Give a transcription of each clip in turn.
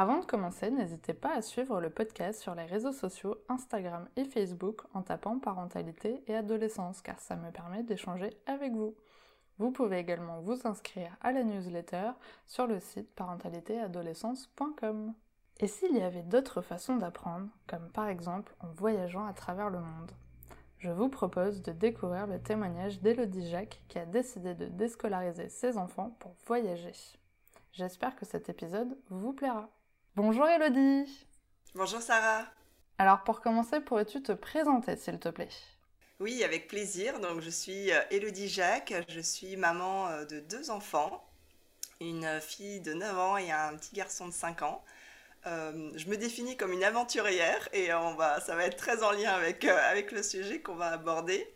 Avant de commencer, n'hésitez pas à suivre le podcast sur les réseaux sociaux Instagram et Facebook en tapant parentalité et adolescence car ça me permet d'échanger avec vous. Vous pouvez également vous inscrire à la newsletter sur le site parentalitéadolescence.com. Et s'il y avait d'autres façons d'apprendre, comme par exemple en voyageant à travers le monde Je vous propose de découvrir le témoignage d'Elodie Jacques qui a décidé de déscolariser ses enfants pour voyager. J'espère que cet épisode vous plaira. Bonjour Elodie Bonjour Sarah Alors pour commencer, pourrais-tu te présenter s'il te plaît? Oui, avec plaisir. Donc je suis euh, Elodie Jacques, je suis maman euh, de deux enfants, une fille de 9 ans et un petit garçon de 5 ans. Euh, je me définis comme une aventurière et on va, ça va être très en lien avec, avec le sujet qu'on va aborder.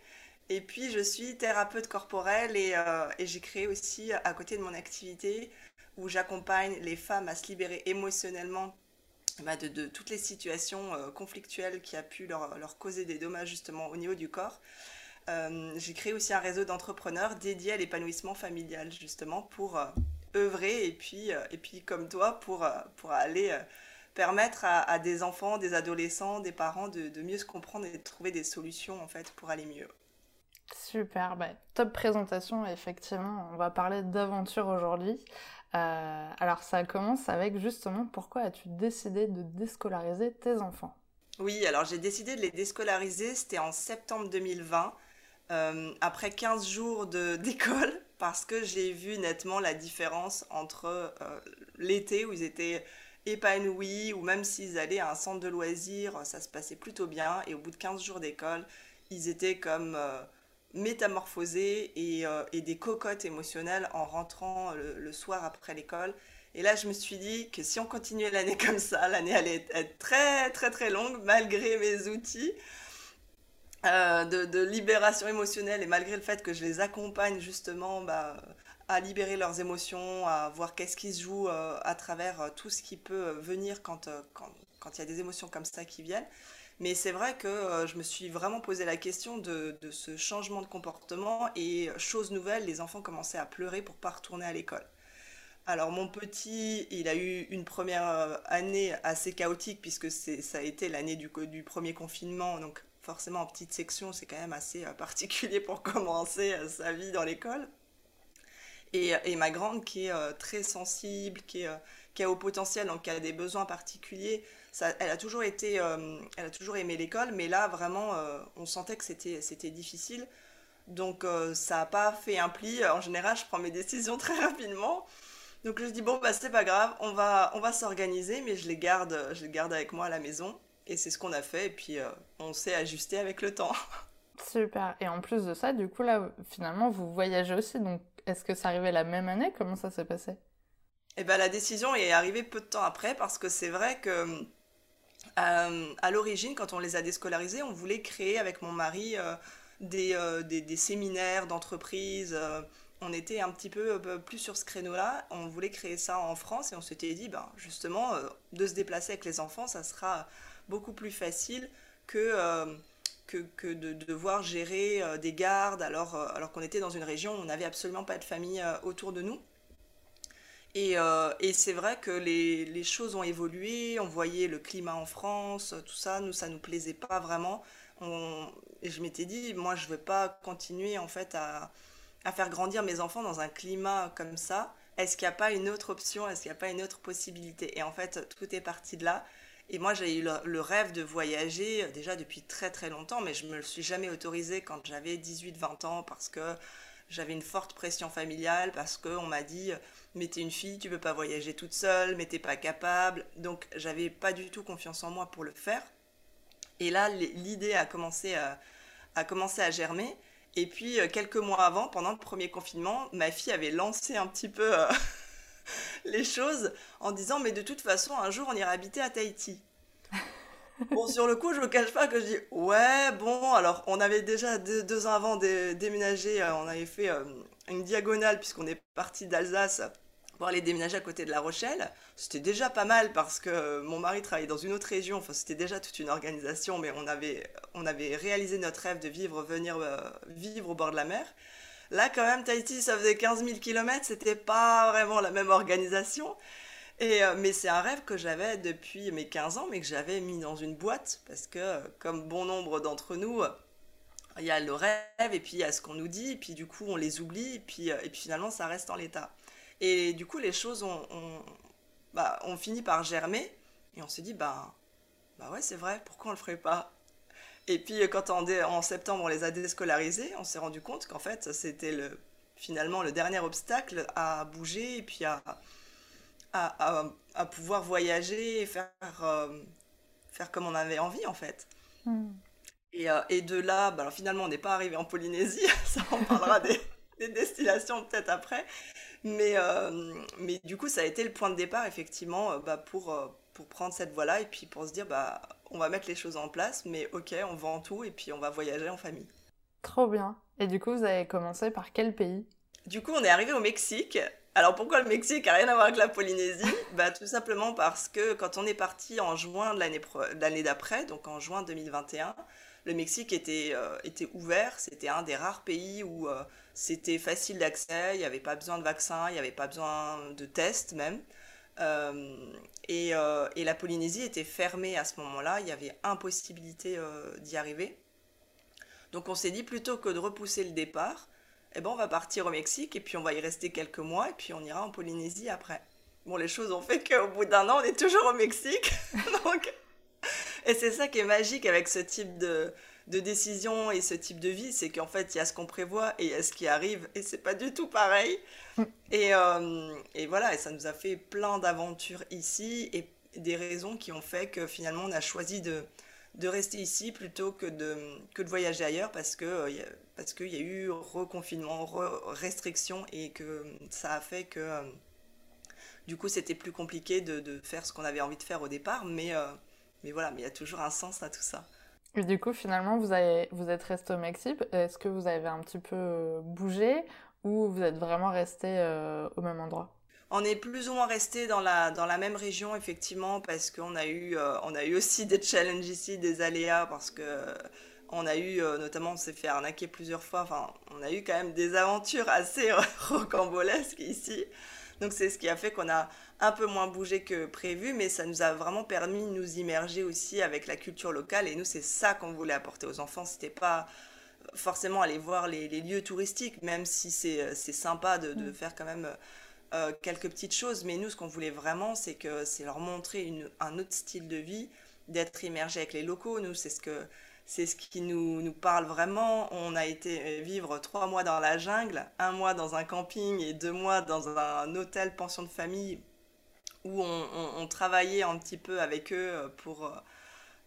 Et puis je suis thérapeute corporelle et, et j'ai créé aussi à côté de mon activité où j'accompagne les femmes à se libérer émotionnellement bah, de, toutes les situations euh, conflictuelles qui a pu leur, causer des dommages justement au niveau du corps. Euh, j'ai créé aussi un réseau d'entrepreneurs dédié à l'épanouissement familial justement pour euh, œuvrer et puis, et puis comme toi pour, pour aller permettre à, des enfants, des adolescents, des parents de, mieux se comprendre et de trouver des solutions en fait pour aller mieux. Super, bah, top présentation effectivement. On va parler d'aventure aujourd'hui. Euh, alors ça commence avec justement pourquoi as-tu décidé de déscolariser tes enfants? Oui, alors j'ai décidé de les déscolariser, c'était en septembre 2020, euh, après 15 jours d'école, parce que j'ai vu nettement la différence entre euh, l'été où ils étaient épanouis, ou même s'ils allaient à un centre de loisirs, ça se passait plutôt bien, et au bout de 15 jours d'école, ils étaient comme métamorphosée euh, et, des cocottes émotionnelles en rentrant le, soir après l'école. Et là, je me suis dit que si on continuait l'année comme ça, l'année allait être très très très longue malgré mes outils. Euh, de, libération émotionnelle et malgré le fait que je les accompagne justement bah, à libérer leurs émotions, à voir qu'est-ce qui se joue euh, à travers tout ce qui peut venir quand il quand, y a des émotions comme ça qui viennent. Mais c'est vrai que euh, je me suis vraiment posé la question de, ce changement de comportement et chose nouvelle, les enfants commençaient à pleurer pour pas retourner à l'école. Alors mon petit, il a eu une première euh, année assez chaotique puisque ça a été l'année du, premier confinement, donc forcément en petite section, c'est quand même assez euh, particulier pour commencer sa vie dans l'école. Et, ma grande qui est très sensible, qui a au potentiel, donc qui a des besoins particuliers, elle a toujours été, euh, elle a toujours aimé l'école, mais là vraiment, euh, on sentait que c'était, c'était difficile. Donc euh, ça n'a pas fait un pli. En général, je prends mes décisions très rapidement. Donc je dis bon bah c'est pas grave, on va, on va s'organiser, mais je les garde, je les garde avec moi à la maison. Et c'est ce qu'on a fait. Et puis on s'est ajusté avec le temps. Super. Et en plus de ça, du coup là, finalement, vous voyagez aussi. Donc est-ce que ça arrivait la même année? Comment ça s'est passé? Eh ben la décision est arrivée peu de temps après parce que c'est vrai que euh, à l'origine, quand on les a déscolarisés, on voulait créer avec mon mari euh, euh, des, séminaires d'entreprise. on était un petit peu plus sur ce créneau-là. On voulait créer ça en France et on s'était dit, ben, justement, de se déplacer avec les enfants, ça sera beaucoup plus facile que, de, devoir gérer des gardes alors, alors qu'on était dans une région où on n'avait absolument pas de famille autour de nous. Euh, et, c'est vrai que les, choses ont évolué, on voyait le climat en France, tout ça, nous, ça nous plaisait pas vraiment. et je m'étais dit, moi, je veux pas continuer en fait à, faire grandir mes enfants dans un climat comme ça. Est-ce qu'il n'y a pas une autre option? Est-ce qu'il n'y a pas une autre possibilité? Et en fait, tout est parti de là. Et moi, j'ai eu le, rêve de voyager euh, déjà depuis très très longtemps, mais je me le suis jamais autorisé quand j'avais 18-20 ans parce que j'avais une forte pression familiale parce qu'on m'a dit mais t'es une fille, tu peux pas voyager toute seule, mais t'es pas capable. Donc j'avais pas du tout confiance en moi pour le faire. Et là, l'idée a commencé à, a commencé à germer. Et puis euh, quelques mois avant, pendant le premier confinement, ma fille avait lancé un petit peu euh, les choses en disant mais de toute façon un jour on ira habiter à Tahiti. bon, sur le coup, je me cache pas que je dis ouais, bon, alors on avait déjà deux, ans avant déménagé, on avait fait une diagonale puisqu'on est parti d'Alsace pour aller déménager à côté de La Rochelle. C'était déjà pas mal parce que mon mari travaillait dans une autre région, enfin c'était déjà toute une organisation, mais on avait, on avait réalisé notre rêve de vivre, venir euh, vivre au bord de la mer. Là quand même, Tahiti, ça faisait 15 000 km, c'était pas vraiment la même organisation. Et, euh, mais c'est un rêve que j'avais depuis mes 15 ans, mais que j'avais mis dans une boîte, parce que comme bon nombre d'entre nous, il y a le rêve, et puis il y a ce qu'on nous dit, et puis du coup on les oublie, et puis, euh, et puis finalement ça reste en l'état. Et du coup, les choses ont, bah, fini par germer. Et on s'est dit, bah, bah ouais, c'est vrai, pourquoi on le ferait pas? Et puis, quand en, en, septembre, on les a déscolarisés, on s'est rendu compte qu'en fait, c'était le, finalement le dernier obstacle à bouger et puis à, à, à, pouvoir voyager et faire, euh, faire comme on avait envie, en fait. Hmm. Et, euh, et, de là, bah, alors finalement, on n'est pas arrivé en Polynésie, ça on parlera des, des destinations peut-être après. Mais, euh, mais du coup, ça a été le point de départ, effectivement, euh, bah, pour, euh, pour prendre cette voie-là et puis pour se dire, bah, on va mettre les choses en place, mais ok, on vend tout et puis on va voyager en famille. Trop bien. Et du coup, vous avez commencé par quel pays? Du coup, on est arrivé au Mexique. Alors pourquoi le Mexique a rien à voir avec la Polynésie? Bah tout simplement parce que quand on est parti en juin de l'année d'après, donc en juin 2021, le Mexique était, était ouvert. C'était un des rares pays où c'était facile d'accès, il n'y avait pas besoin de vaccin, il n'y avait pas besoin de tests même. Euh, euh, et, la Polynésie était fermée à ce moment-là, il y avait impossibilité euh, d'y arriver. Donc on s'est dit plutôt que de repousser le départ, eh ben on va partir au Mexique et puis on va y rester quelques mois et puis on ira en Polynésie après. Bon, les choses ont fait qu'au bout d'un an, on est toujours au Mexique. Donc... Et c'est ça qui est magique avec ce type de, de décision et ce type de vie, c'est qu'en fait, il y a ce qu'on prévoit et il y a ce qui arrive, et c'est pas du tout pareil. Mm. Et, euh, et, voilà, et ça nous a fait plein d'aventures ici et des raisons qui ont fait que finalement, on a choisi de, de rester ici plutôt que de, que de voyager ailleurs parce que euh, parce qu'il y a eu reconfinement, restriction et que ça a fait que euh, du coup c'était plus compliqué de, de, faire ce qu'on avait envie de faire au départ, mais, mais voilà, mais il y a toujours un sens à tout ça. Et du coup, finalement, vous, avez, vous êtes resté au Mexique. Est-ce que vous avez un petit peu euh, bougé ou vous êtes vraiment resté euh, au même endroit? On est plus ou moins resté dans la, dans la même région, effectivement, parce qu'on a, eu, euh, on a eu aussi des challenges ici, des aléas, parce que on a eu, notamment, on s'est fait arnaquer plusieurs fois. Enfin, on a eu quand même des aventures assez rocambolesques ici. Donc, c'est ce qui a fait qu'on a un peu moins bougé que prévu, mais ça nous a vraiment permis de nous immerger aussi avec la culture locale. Et nous, c'est ça qu'on voulait apporter aux enfants. C'était pas forcément aller voir les, lieux touristiques, même si c'est sympa de, de, mm. faire quand même euh, quelques petites choses. Mais nous, ce qu'on voulait vraiment, c'est que c'est leur montrer une, un autre style de vie, d'être immergé avec les locaux. Nous, c'est ce que c'est ce qui nous, nous parle vraiment. On a été vivre trois mois dans la jungle, un mois dans un camping et deux mois dans un hôtel pension de famille où on, travaillait un petit peu avec eux euh, pour, euh,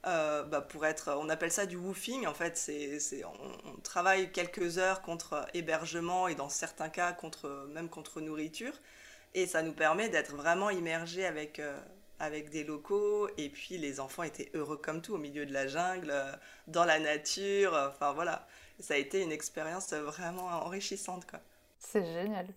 euh, bah pour être, on appelle ça du woofing en fait, c'est, on, travaille quelques heures contre hébergement et dans certains cas contre, même contre nourriture. Et ça nous permet d'être vraiment immergés avec, avec des locaux. Et puis les enfants étaient heureux comme tout au milieu de la jungle, dans la nature, enfin voilà, ça a été une expérience vraiment enrichissante. C'est génial.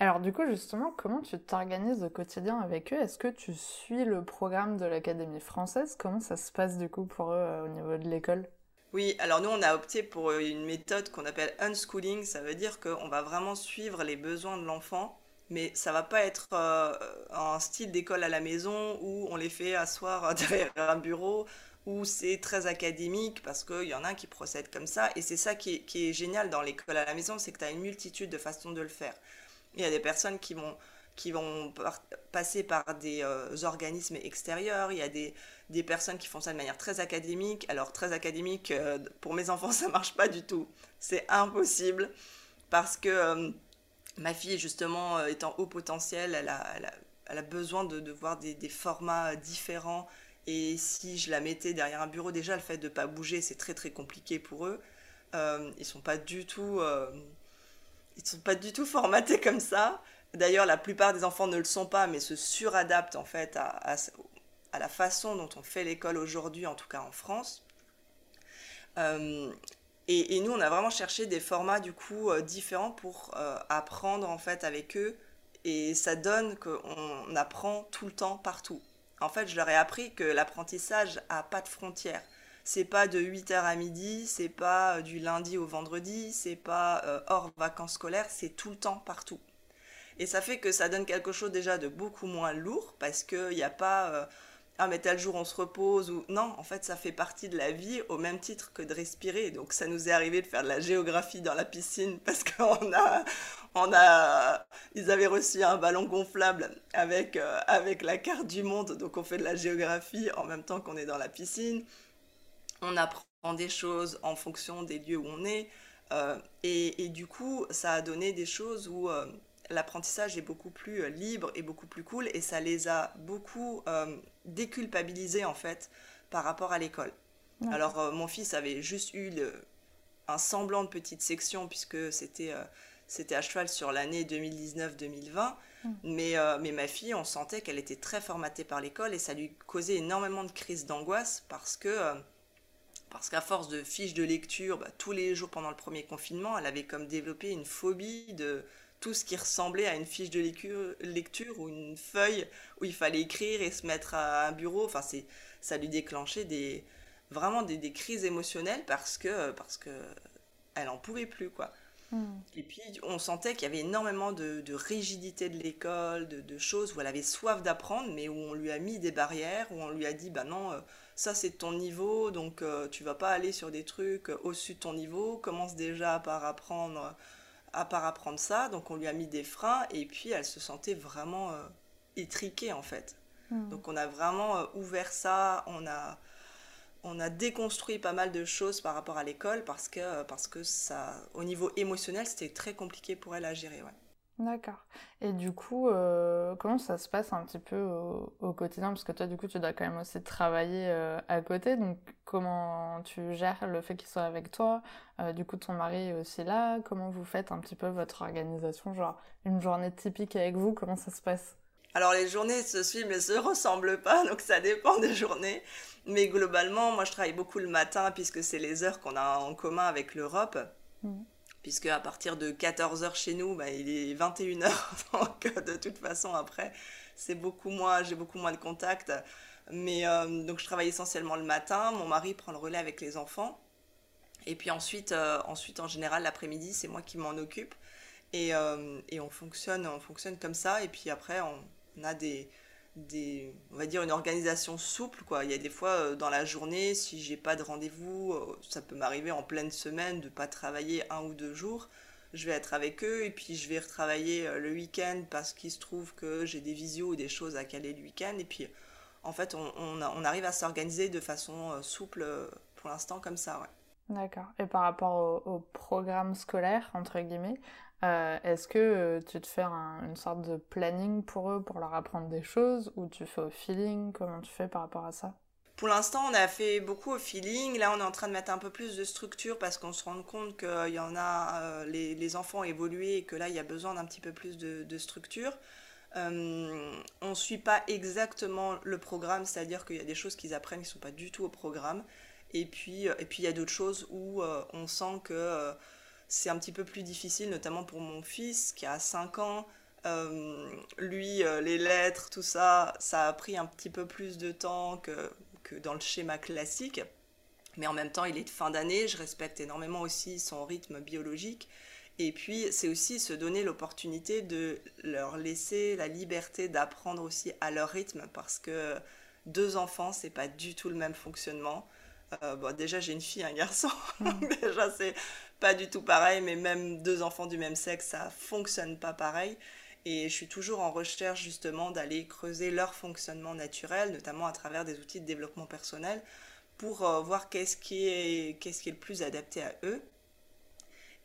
Alors du coup, justement, comment tu t'organises au quotidien avec eux? Est-ce que tu suis le programme de l'Académie française? Comment ça se passe du coup pour eux euh, au niveau de l'école? Oui, alors nous on a opté pour euh, une méthode qu'on appelle unschooling, ça veut dire qu'on va vraiment suivre les besoins de l'enfant, mais ça va pas être euh, un style d'école à la maison où on les fait asseoir derrière un bureau, où c'est très académique parce qu'il y en a qui procèdent comme ça, et c'est ça qui est, qui est génial dans l'école à la maison, c'est que tu as une multitude de façons de le faire. Il y a des personnes qui vont, qui vont passer par des euh, organismes extérieurs. Il y a des, des, personnes qui font ça de manière très académique. Alors, très académique, euh, pour mes enfants, ça marche pas du tout. C'est impossible parce que euh, ma fille, justement, étant haut potentiel, elle a, elle a, besoin de, voir des, formats différents. Et si je la mettais derrière un bureau, déjà, le fait de ne pas bouger, c'est très très compliqué pour eux. ils sont pas du tout ils sont pas du tout formatés comme ça. D'ailleurs, la plupart des enfants ne le sont pas, mais se suradaptent en fait à, la façon dont on fait l'école aujourd'hui, en tout cas en France. Et, et, nous, on a vraiment cherché des formats du coup différents pour apprendre en fait avec eux. Et ça donne qu'on apprend tout le temps partout. En fait, je leur ai appris que l'apprentissage a pas de frontières. C'est pas de 8h à midi, c'est pas euh, du lundi au vendredi, c'est pas euh, hors vacances scolaires, c'est tout le temps partout. Et ça fait que ça donne quelque chose déjà de beaucoup moins lourd parce qu'il n'y a pas euh, ah mais tel jour on se repose ou non en fait ça fait partie de la vie au même titre que de respirer. Donc ça nous est arrivé de faire de la géographie dans la piscine parce qu'on a on a ils avaient reçu un ballon gonflable avec avec la carte du monde. Donc on fait de la géographie en même temps qu'on est dans la piscine on apprend des choses en fonction des lieux où on est. Euh, et, du coup, ça a donné des choses où euh, l'apprentissage est beaucoup plus euh, libre et beaucoup plus cool. Et ça les a beaucoup déculpabilisés, en fait, par rapport à l'école. Alors, mon fils avait juste eu un semblant de petite section, puisque c'était c'était à cheval sur l'année 2019-2020. Mm. Mais, mais ma fille, on sentait qu'elle était très formatée par l'école et ça lui causait énormément de crises d'angoisse parce que parce qu'à force de fiches de lecture, bah, tous les jours pendant le premier confinement, elle avait comme développé une phobie de tout ce qui ressemblait à une fiche de lecture, ou une feuille où il fallait écrire et se mettre à un bureau. Enfin, c'est, ça lui déclenchait des, vraiment des, crises émotionnelles parce que, parce que elle en pouvait plus, quoi. Hmm. Et puis, on sentait qu'il y avait énormément de, rigidité de l'école, de, choses où elle avait soif d'apprendre, mais où on lui a mis des barrières, où on lui a dit, bah non, euh, ça c'est ton niveau, donc euh, tu vas pas aller sur des trucs au-dessus de ton niveau, commence déjà par apprendre, à par apprendre ça, donc on lui a mis des freins, et puis elle se sentait vraiment euh, étriquée en fait. Hmm. Donc on a vraiment euh, ouvert ça, on a, on a déconstruit pas mal de choses par rapport à l'école, parce que, parce que ça, au niveau émotionnel, c'était très compliqué pour elle à gérer. Ouais. D'accord. Et du coup, euh, comment ça se passe un petit peu au, quotidien? Parce que toi, du coup, tu dois quand même aussi travailler euh, à côté. Donc, comment tu gères le fait qu'il soit avec toi? Euh, Du coup, ton mari est aussi là. Comment vous faites un petit peu votre organisation? Genre, une journée typique avec vous, comment ça se passe? Alors les journées se suivent mais se ressemblent pas, donc ça dépend des journées. Mais globalement, moi je travaille beaucoup le matin puisque c'est les heures qu'on a en commun avec l'Europe. Mmh puisque à partir de 14h chez nous, bah, il est 21h, donc euh, de toute façon après, c'est beaucoup moins, j'ai beaucoup moins de contacts. Mais euh, donc je travaille essentiellement le matin, mon mari prend le relais avec les enfants, et puis ensuite, euh, ensuite en général l'après-midi, c'est moi qui m'en occupe, et, et, on fonctionne, on fonctionne comme ça, et puis après on a des des, on va dire une organisation souple quoi. Il y a des fois euh, dans la journée, si j'ai pas de rendez-vous, euh, ça peut m'arriver en pleine semaine de pas travailler un ou deux jours. Je vais être avec eux et puis je vais retravailler euh, le week-end parce qu'il se trouve que j'ai des visios ou des choses à caler le week-end. Et puis en fait, on, on, arrive à s'organiser de façon souple pour l'instant comme ça. Ouais. D'accord. Et par rapport au, au, programme scolaire, entre guillemets, euh, est-ce que euh, tu te fais une sorte de planning pour eux, pour leur apprendre des choses, ou tu fais au feeling? Comment tu fais par rapport à ça? Pour l'instant, on a fait beaucoup au feeling. Là, on est en train de mettre un peu plus de structure parce qu'on se rend compte qu'il y en a, euh, les, enfants ont évolué et que là, il y a besoin d'un petit peu plus de, structure. on ne suit pas exactement le programme, c'est-à-dire qu'il y a des choses qu'ils apprennent qui ne sont pas du tout au programme. Et puis, et puis il y a d'autres choses où on sent que c'est un petit peu plus difficile, notamment pour mon fils qui a 5 ans. Euh, lui, euh, les lettres, tout ça, ça a pris un petit peu plus de temps que, que dans le schéma classique. Mais en même temps, il est de fin d'année, je respecte énormément aussi son rythme biologique. Et puis, c'est aussi se donner l'opportunité de leur laisser la liberté d'apprendre aussi à leur rythme, parce que deux enfants, c'est pas du tout le même fonctionnement. Euh, bon, déjà, j'ai une fille, un garçon. Mm. déjà, c'est pas du tout pareil, mais même deux enfants du même sexe, ça fonctionne pas pareil. Et je suis toujours en recherche justement d'aller creuser leur fonctionnement naturel, notamment à travers des outils de développement personnel, pour euh, voir qu'est-ce qui, est, qui le plus adapté à eux.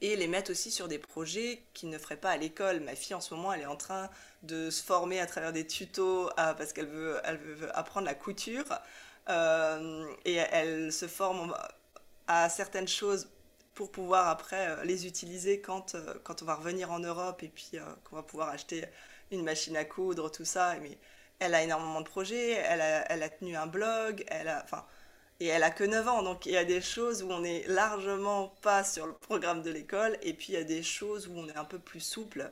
Et les mettre aussi sur des projets qu'ils ne feraient pas à l'école. Ma fille en ce moment, elle est en train de se former à travers des tutos parce qu'elle veut, elle veut apprendre la couture. Euh, et elle se forme à certaines choses pour pouvoir après euh, les utiliser quand, euh, quand on va revenir en Europe et puis qu'on va pouvoir acheter une machine à coudre, tout ça. Mais elle a énormément de projets, elle a, elle a tenu un blog, elle a, et elle a que 9 ans, donc il y a des choses où on est largement pas sur le programme de l'école, et puis il y a des choses où on est un peu plus souple,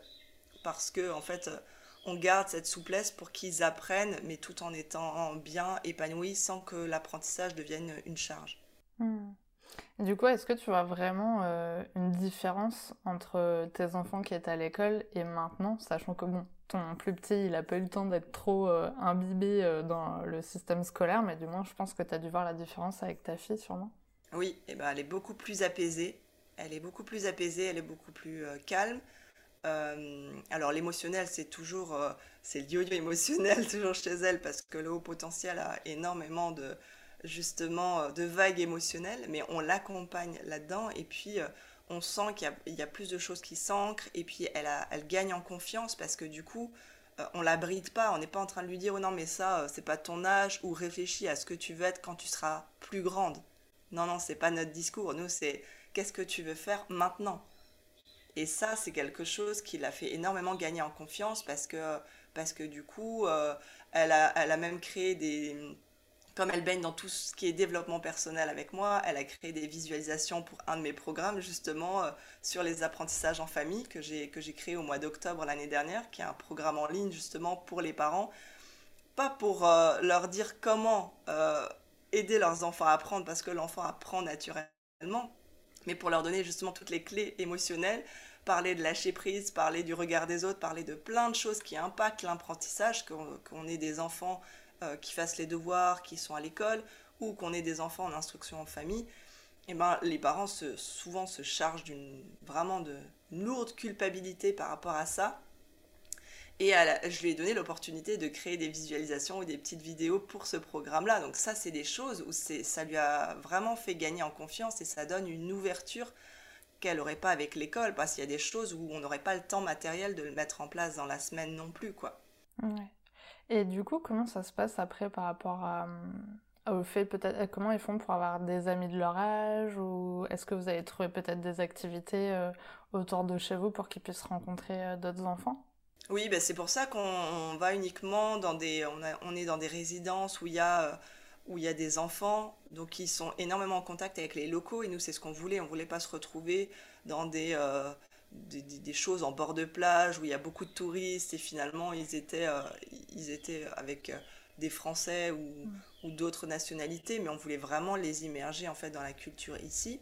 parce que en fait, on garde cette souplesse pour qu'ils apprennent, mais tout en étant bien épanouis, sans que l'apprentissage devienne une charge. Hmm. Du coup, est-ce que tu vois vraiment euh, une différence entre tes enfants qui étaient à l'école et maintenant, sachant que bon, ton plus petit, il n'a pas eu le temps d'être trop euh, imbibé euh, dans le système scolaire, mais du moins, je pense que tu as dû voir la différence avec ta fille, sûrement. Oui, eh ben, elle est beaucoup plus apaisée. Elle est beaucoup plus apaisée, elle est beaucoup plus calme. alors l'émotionnel, c'est toujours, c'est le yo-yo émotionnel toujours chez elle parce que le haut potentiel a énormément de, justement euh, de vagues émotionnelles, mais on l'accompagne là-dedans. Et puis euh, on sent qu'il y, a plus de choses qui s'ancrent. Et puis elle, elle gagne en confiance parce que du coup, euh, on la bride pas, on n'est pas en train de lui dire oh non mais ça c'est pas ton âge. Ou réfléchis à ce que tu veux être quand tu seras plus grande. Non non, c'est pas notre discours, nous c'est qu'est-ce que tu veux faire maintenant? Et ça c'est quelque chose qui l'a fait énormément gagner en confiance parce que parce que du coup elle a, elle a même créé des comme elle baigne dans tout ce qui est développement personnel avec moi, elle a créé des visualisations pour un de mes programmes justement euh, sur les apprentissages en famille que j'ai que j'ai créé au mois d'octobre l'année dernière, qui est un programme en ligne justement pour les parents, pas pour euh, leur dire comment euh, aider leurs enfants à apprendre parce que l'enfant apprend naturellement, mais pour leur donner justement toutes les clés émotionnelles, parler de lâcher prise, parler du regard des autres, parler de plein de choses qui impactent l'apprentissage, qu'on ait des enfants euh, qui fassent les devoirs, qui sont à l'école, ou qu'on ait des enfants en instruction en famille, eh ben, les parents se, souvent se chargent d'une vraiment de lourde culpabilité par rapport à ça. Et je lui ai donné l'opportunité de créer des visualisations ou des petites vidéos pour ce programme-là. Donc ça, c'est des choses où ça lui a vraiment fait gagner en confiance et ça donne une ouverture qu'elle n'aurait pas avec l'école, parce qu'il y a des choses où on n'aurait pas le temps matériel de le mettre en place dans la semaine non plus, quoi. Et du coup, comment ça se passe après par rapport à, euh, au fait peut-être euh, comment ils font pour avoir des amis de leur âge ou est-ce que vous avez trouvé peut-être des activités euh, autour de chez vous pour qu'ils puissent rencontrer d'autres enfants? Oui, ben c'est pour ça qu'on va uniquement dans des on, on, est dans des résidences où il y a où il y a des enfants. Donc ils sont énormément en contact avec les locaux et nous c'est ce qu'on voulait. On voulait pas se retrouver dans des des, choses en bord de plage où il y a beaucoup de touristes et finalement ils étaient, euh, ils étaient avec euh, des Français ou, mm. ou d'autres nationalités, mais on voulait vraiment les immerger en fait dans la culture ici.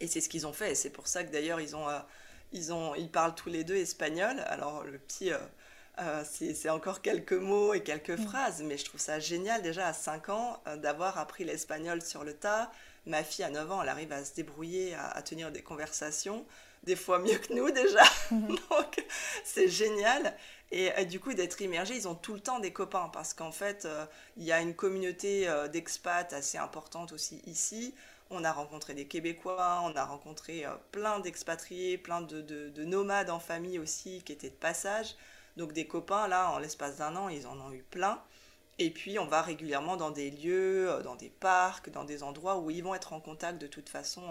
Et c'est ce qu'ils ont fait. Et c'est pour ça que d'ailleurs ils ont, euh, ils ont, ils parlent tous les deux espagnol. Alors le petit, c'est encore quelques mots et quelques mm. phrases, mais je trouve ça génial déjà à 5 ans d'avoir appris l'espagnol sur le tas. Ma fille à 9 ans, elle arrive à se débrouiller, à, à tenir des conversations des fois mieux que nous déjà. Mhm. Donc c'est génial. Et euh, du coup, d'être immergés, ils ont tout le temps des copains parce qu'en fait, euh, il y a une communauté euh, d'expats assez importante aussi ici. On a rencontré des Québécois, on a rencontré plein d'expatriés, plein de, de, nomades en famille aussi qui étaient de passage. Donc des copains, là, en l'espace d'un an, ils en ont eu plein. Et puis, on va régulièrement dans des lieux, dans des parcs, dans des endroits où ils vont être en contact de toute façon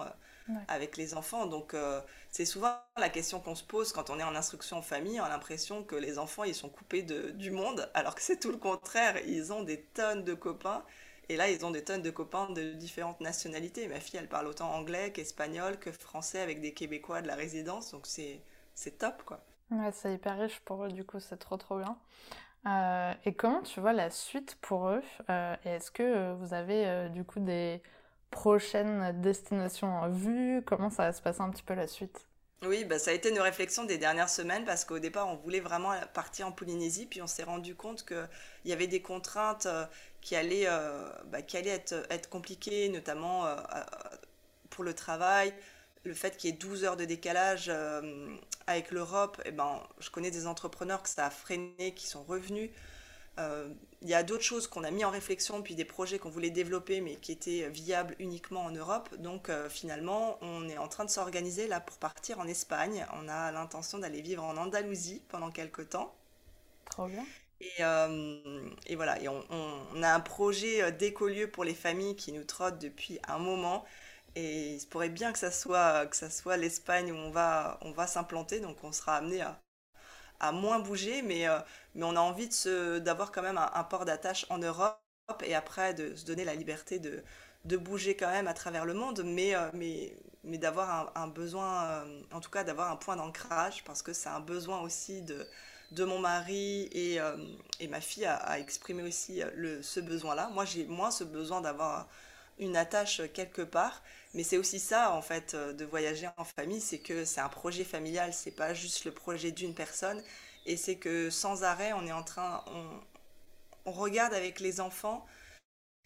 avec les enfants. Donc euh, c'est souvent la question qu'on se pose quand on est en instruction en famille, on a l'impression que les enfants ils sont coupés de, du monde, alors que c'est tout le contraire, ils ont des tonnes de copains. Et là, ils ont des tonnes de copains de différentes nationalités. Ma fille, elle parle autant anglais qu'espagnol que français avec des Québécois de la résidence. Donc c'est, c'est top, quoi. Ouais, c'est hyper riche pour eux, du coup, c'est trop trop bien. Euh, et comment tu vois la suite pour eux? Euh, Est-ce que vous avez du coup des, prochaine destination en vue? Comment ça va se passer un petit peu la suite? Oui, bah, ça a été une réflexion des dernières semaines parce qu'au départ, on voulait vraiment partir en Polynésie, puis on s'est rendu compte qu'il y avait des contraintes euh, qui allaient, euh, bah, qui allaient être, compliquées, notamment euh, pour le travail. Le fait qu'il y ait 12 heures de décalage avec l'Europe, eh ben, je connais des entrepreneurs que ça a freiné, qui sont revenus. Euh, il y a d'autres choses qu'on a mis en réflexion, puis des projets qu'on voulait développer, mais qui étaient viables uniquement en Europe. Donc euh, finalement, on est en train de s'organiser là pour partir en Espagne. On a l'intention d'aller vivre en Andalousie pendant quelques temps. Trop bien. Et, euh, et voilà, et on, on, a un projet d'écolieu pour les familles qui nous trotte depuis un moment. Et il se pourrait bien que ça soit, que ça soit l'Espagne où on va, on va s'implanter. Donc on sera amené à, à moins bouger, mais, mais on a envie d'avoir quand même un, port d'attache en Europe et après de se donner la liberté de, de bouger quand même à travers le monde, mais, mais, mais d'avoir un, besoin, en tout cas d'avoir un point d'ancrage, parce que c'est un besoin aussi de, de mon mari et, et ma fille a, exprimé aussi le, ce besoin-là. Moi, j'ai moins ce besoin d'avoir une attache quelque part. Mais c'est aussi ça, en fait, euh, de voyager en famille, c'est que c'est un projet familial, c'est pas juste le projet d'une personne. Et c'est que sans arrêt, on est en train, on, regarde avec les enfants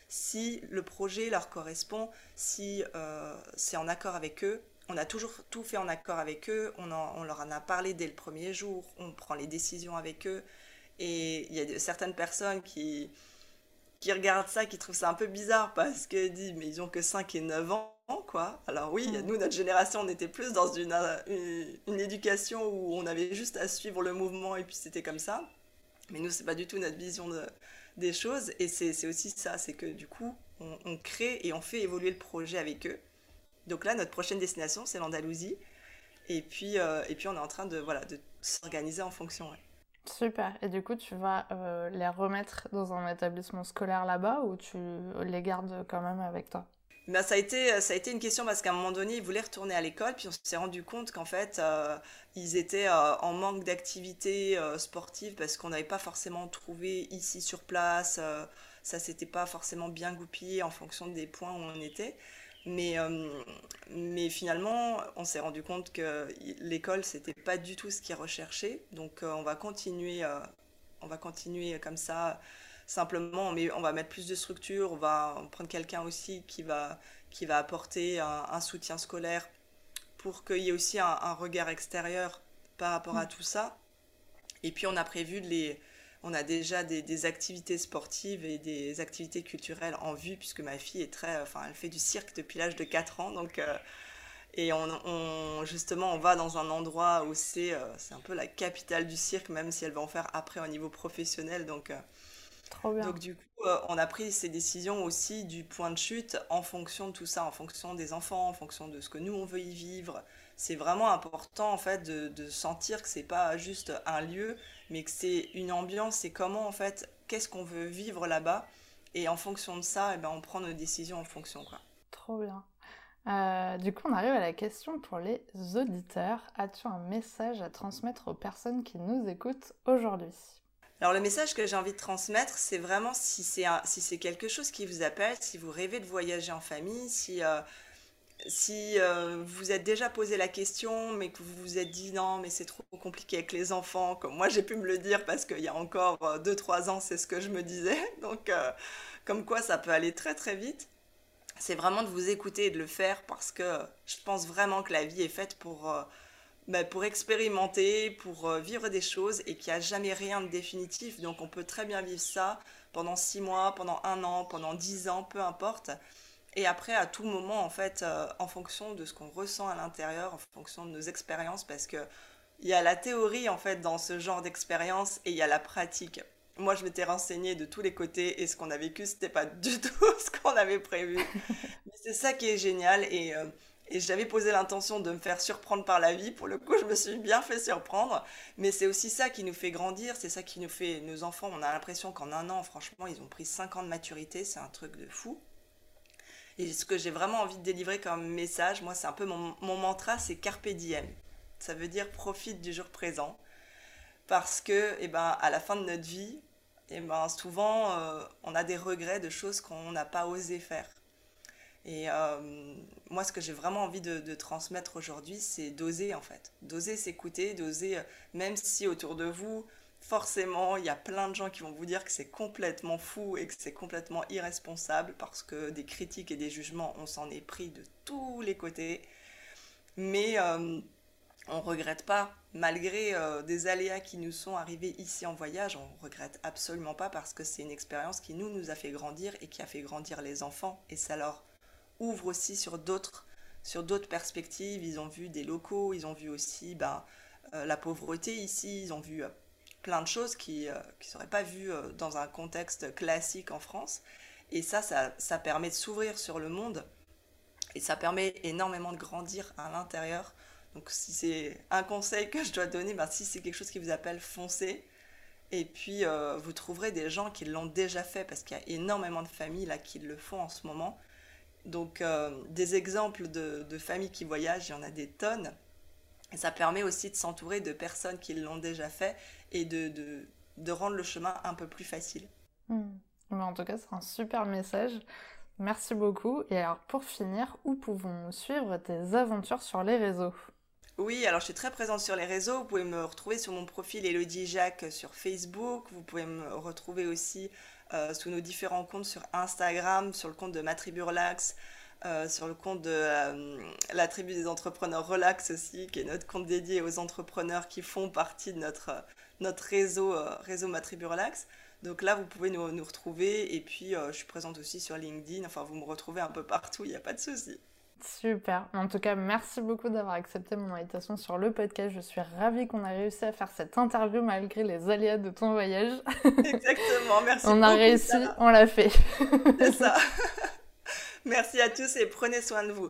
si le projet leur correspond, si euh, c'est en accord avec eux. On a toujours tout fait en accord avec eux, on, on, leur en a parlé dès le premier jour, on prend les décisions avec eux. Et il y a certaines personnes qui, qui regardent ça, qui trouvent ça un peu bizarre parce que dit mais ils ont que 5 et 9 ans quoi. Alors oui, mm. nous notre génération on était plus dans une, une, éducation où on avait juste à suivre le mouvement et puis c'était comme ça. Mais nous c'est pas du tout notre vision de, des choses et c'est aussi ça, c'est que du coup on, crée et on fait évoluer le projet avec eux. Donc là notre prochaine destination c'est l'Andalousie et puis euh, et puis on est en train de voilà de s'organiser en fonction. Super. Et du coup, tu vas euh, les remettre dans un établissement scolaire là-bas ou tu les gardes quand même avec toi? Ben, ça, a été, ça a été une question parce qu'à un moment donné, ils voulaient retourner à l'école, puis on s'est rendu compte qu'en fait, euh, ils étaient euh, en manque d'activités sportives parce qu'on n'avait pas forcément trouvé ici sur place. ça s'était pas forcément bien goupillé en fonction des points où on était. Mais, euh, mais finalement, on s'est rendu compte que l'école, c'était pas du tout ce qu'ils recherchaient. Donc, euh, on va continuer, euh, on va continuer comme ça. Simplement, mais on va mettre plus de structure. On va prendre quelqu'un aussi qui va, qui va apporter un, soutien scolaire pour qu'il y ait aussi un, un, regard extérieur par rapport à mm. tout ça. Et puis, on a prévu de les, on a déjà des, activités sportives et des activités culturelles en vue, puisque ma fille est très, enfin, elle fait du cirque depuis l'âge de 4 ans, donc euh, et on, justement, on va dans un endroit où c'est, euh, c'est un peu la capitale du cirque, même si elle va en faire après au niveau professionnel, donc. Euh, Trop bien. Donc du coup, on a pris ces décisions aussi du point de chute en fonction de tout ça, en fonction des enfants, en fonction de ce que nous on veut y vivre. C'est vraiment important en fait de, de sentir que c'est pas juste un lieu, mais que c'est une ambiance, c'est comment en fait, qu'est-ce qu'on veut vivre là-bas, et en fonction de ça, eh ben, on prend nos décisions en fonction. Quoi. Trop bien. Euh, du coup, on arrive à la question pour les auditeurs. As-tu un message à transmettre aux personnes qui nous écoutent aujourd'hui? Alors le message que j'ai envie de transmettre, c'est vraiment si c'est si quelque chose qui vous appelle, si vous rêvez de voyager en famille, si euh, si euh, vous êtes déjà posé la question, mais que vous vous êtes dit non, mais c'est trop compliqué avec les enfants, comme moi j'ai pu me le dire parce qu'il y a encore 2-3 euh, ans, c'est ce que je me disais. Donc, euh, comme quoi ça peut aller très très vite. C'est vraiment de vous écouter et de le faire parce que je pense vraiment que la vie est faite pour, bah, expérimenter, pour vivre des choses et qu'il n'y a jamais rien de définitif. Donc, on peut très bien vivre ça pendant 6 mois, pendant un an, pendant 10 ans, peu importe. Et après, à tout moment, en fait, euh, en fonction de ce qu'on ressent à l'intérieur, en fonction de nos expériences, parce que il y a la théorie, en fait, dans ce genre d'expérience, et il y a la pratique. Moi, je m'étais renseignée de tous les côtés, et ce qu'on a vécu, c'était pas du tout ce qu'on avait prévu. Mais c'est ça qui est génial, et, euh, et j'avais posé l'intention de me faire surprendre par la vie. Pour le coup, je me suis bien fait surprendre. Mais c'est aussi ça qui nous fait grandir, c'est ça qui nous fait... Nos enfants, on a l'impression qu'en un an, franchement, ils ont pris 5 ans de maturité, c'est un truc de fou. Et ce que j'ai vraiment envie de délivrer comme message, moi, c'est un peu mon, mantra, c'est carpe diem. Ça veut dire profite du jour présent. Parce que, eh ben, à la fin de notre vie, eh ben, souvent, euh, on a des regrets de choses qu'on n'a pas osé faire. Et euh, moi, ce que j'ai vraiment envie de, de transmettre aujourd'hui, c'est d'oser, en fait. D'oser s'écouter, d'oser, euh, même si autour de vous, forcément, il y a plein de gens qui vont vous dire que c'est complètement fou et que c'est complètement irresponsable parce que des critiques et des jugements, on s'en est pris de tous les côtés. Mais euh, on regrette pas, malgré euh, des aléas qui nous sont arrivés ici en voyage, on regrette absolument pas parce que c'est une expérience qui nous, a fait grandir et qui a fait grandir les enfants. Et ça leur ouvre aussi sur d'autres sur d'autres perspectives. Ils ont vu des locaux, ils ont vu aussi ben, euh, la pauvreté ici, ils ont vu plein de choses qui ne euh, seraient pas vues euh, dans un contexte classique en France. Et ça, ça, permet de s'ouvrir sur le monde et ça permet énormément de grandir à l'intérieur Donc si c'est un conseil que je dois donner, ben, si c'est quelque chose qui vous appelle, foncez. Et puis euh, vous trouverez des gens qui l'ont déjà fait parce qu'il y a énormément de familles là qui le font en ce moment. Donc des exemples de, familles qui voyagent, il y en a des tonnes. Et ça permet aussi de s'entourer de personnes qui l'ont déjà fait et de, de, rendre le chemin un peu plus facile. Hmm. en tout cas, c'est un super message. Merci beaucoup. Et alors pour finir, où pouvons-nous suivre tes aventures sur les réseaux? Oui, alors je suis très présente sur les réseaux. Vous pouvez me retrouver sur mon profil Elodie Jacques sur Facebook. Vous pouvez me retrouver aussi euh, sous nos différents comptes sur Instagram, sur le compte de Ma Tribu Relax, euh, sur le compte de euh, la Tribu des Entrepreneurs Relax aussi, qui est notre compte dédié aux entrepreneurs qui font partie de notre, notre réseau, réseau Ma Tribu Relax. Donc là, vous pouvez nous, nous retrouver. Et puis, je suis présente aussi sur LinkedIn. Enfin, vous me retrouvez un peu partout, il n'y a pas de souci. Super. En tout cas, merci beaucoup d'avoir accepté mon invitation sur le podcast. Je suis ravie qu'on ait réussi à faire cette interview malgré les aléas de ton voyage. Exactement, merci. on a réussi, on l'a fait. C'est ça. merci à tous et prenez soin de vous.